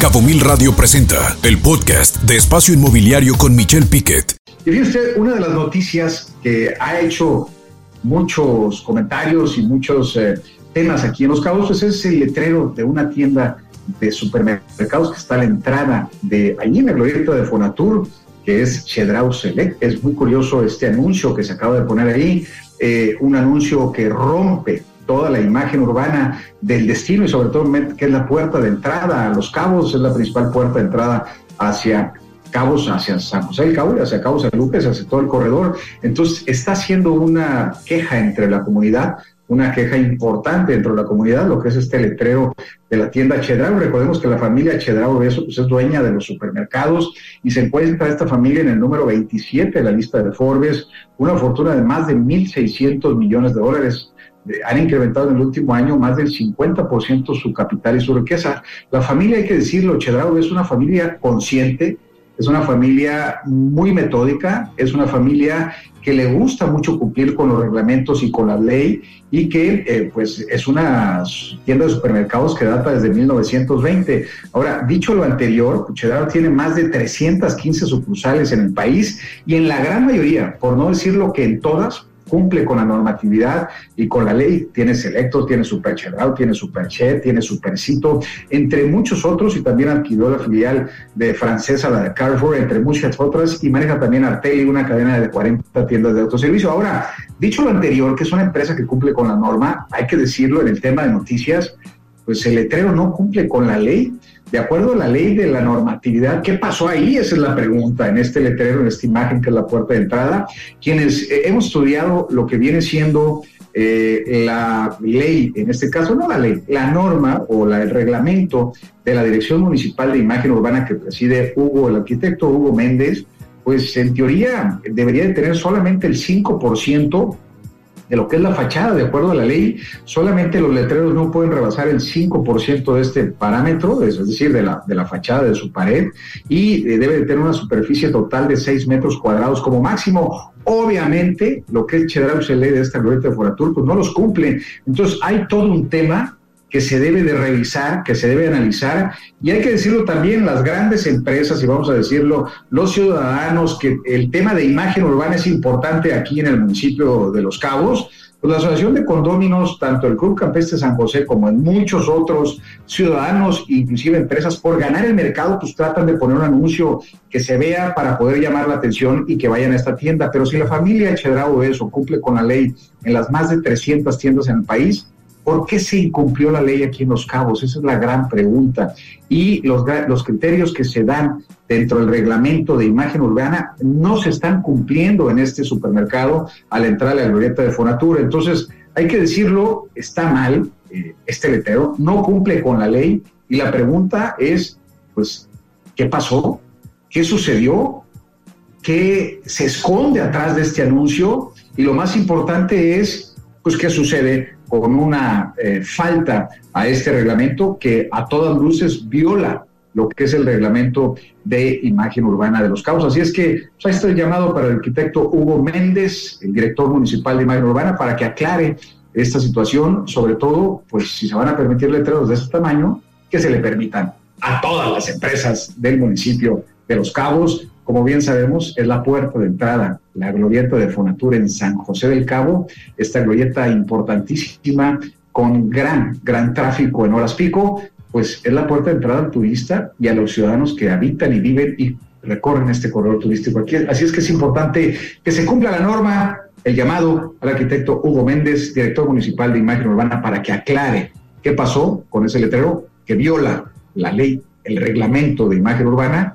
Cabo Mil Radio presenta el podcast de Espacio Inmobiliario con Michelle Piquet. Y fíjese, una de las noticias que ha hecho muchos comentarios y muchos eh, temas aquí en Los Cabos, pues es el letrero de una tienda de supermercados que está a la entrada de allí en el glorieta de Fonatur, que es Chedrau Select. Es muy curioso este anuncio que se acaba de poner ahí, eh, un anuncio que rompe toda la imagen urbana del destino y sobre todo que es la puerta de entrada a Los Cabos, es la principal puerta de entrada hacia Cabos, hacia San José del Cabo hacia Cabos de Luque, hacia todo el corredor. Entonces está haciendo una queja entre la comunidad, una queja importante dentro de la comunidad, lo que es este letrero de la tienda Chedrao. Recordemos que la familia Chedrao pues, es dueña de los supermercados y se encuentra esta familia en el número 27 de la lista de Forbes, una fortuna de más de 1.600 millones de dólares han incrementado en el último año más del 50% su capital y su riqueza. La familia, hay que decirlo, Chedrao es una familia consciente, es una familia muy metódica, es una familia que le gusta mucho cumplir con los reglamentos y con la ley y que eh, pues es una tienda de supermercados que data desde 1920. Ahora, dicho lo anterior, Chedrao tiene más de 315 sucursales en el país y en la gran mayoría, por no decirlo que en todas, cumple con la normatividad y con la ley. Tiene Selecto, tiene Super tiene Superchet, tiene Supercito, entre muchos otros, y también adquirió la filial de francesa, la de Carrefour, entre muchas otras, y maneja también Arteli, una cadena de 40 tiendas de autoservicio. Ahora, dicho lo anterior, que es una empresa que cumple con la norma, hay que decirlo en el tema de noticias, pues el letrero no cumple con la ley. De acuerdo a la ley de la normatividad, ¿qué pasó ahí? Esa es la pregunta en este letrero, en esta imagen que es la puerta de entrada. Quienes eh, hemos estudiado lo que viene siendo eh, la ley, en este caso no la ley, la norma o la, el reglamento de la Dirección Municipal de Imagen Urbana que preside Hugo, el arquitecto Hugo Méndez, pues en teoría debería de tener solamente el 5% de lo que es la fachada, de acuerdo a la ley, solamente los letreros no pueden rebasar el 5% de este parámetro, es decir, de la, de la fachada de su pared, y eh, debe de tener una superficie total de 6 metros cuadrados como máximo. Obviamente, lo que es Chedraui se lee de esta glorieta de Foratur, pues no los cumple. Entonces, hay todo un tema que se debe de revisar, que se debe analizar, y hay que decirlo también, las grandes empresas, y vamos a decirlo, los ciudadanos, que el tema de imagen urbana es importante aquí en el municipio de Los Cabos, pues la Asociación de Condóminos, tanto el Club Campestre San José como en muchos otros ciudadanos, inclusive empresas, por ganar el mercado, pues tratan de poner un anuncio que se vea para poder llamar la atención y que vayan a esta tienda. Pero si la familia Chedrao eso cumple con la ley en las más de 300 tiendas en el país, ¿Por qué se incumplió la ley aquí en Los Cabos? Esa es la gran pregunta. Y los, los criterios que se dan dentro del reglamento de imagen urbana no se están cumpliendo en este supermercado al entrar a la glorieta de Fonatura. Entonces, hay que decirlo, está mal eh, este letrero, no cumple con la ley y la pregunta es, pues, ¿qué pasó? ¿Qué sucedió? ¿Qué se esconde atrás de este anuncio? Y lo más importante es, pues, ¿qué sucede? con una eh, falta a este reglamento que a todas luces viola lo que es el reglamento de imagen urbana de los cabos. Así es que pues, ahí está el llamado para el arquitecto Hugo Méndez, el director municipal de imagen urbana, para que aclare esta situación, sobre todo, pues si se van a permitir letreros de este tamaño, que se le permitan a todas las empresas del municipio de Los Cabos, como bien sabemos, es la puerta de entrada, la glorieta de Fonatura en San José del Cabo, esta glorieta importantísima con gran, gran tráfico en horas pico, pues es la puerta de entrada al turista y a los ciudadanos que habitan y viven y recorren este corredor turístico aquí. Así es que es importante que se cumpla la norma, el llamado al arquitecto Hugo Méndez, director municipal de imagen urbana, para que aclare qué pasó con ese letrero que viola la ley, el reglamento de imagen urbana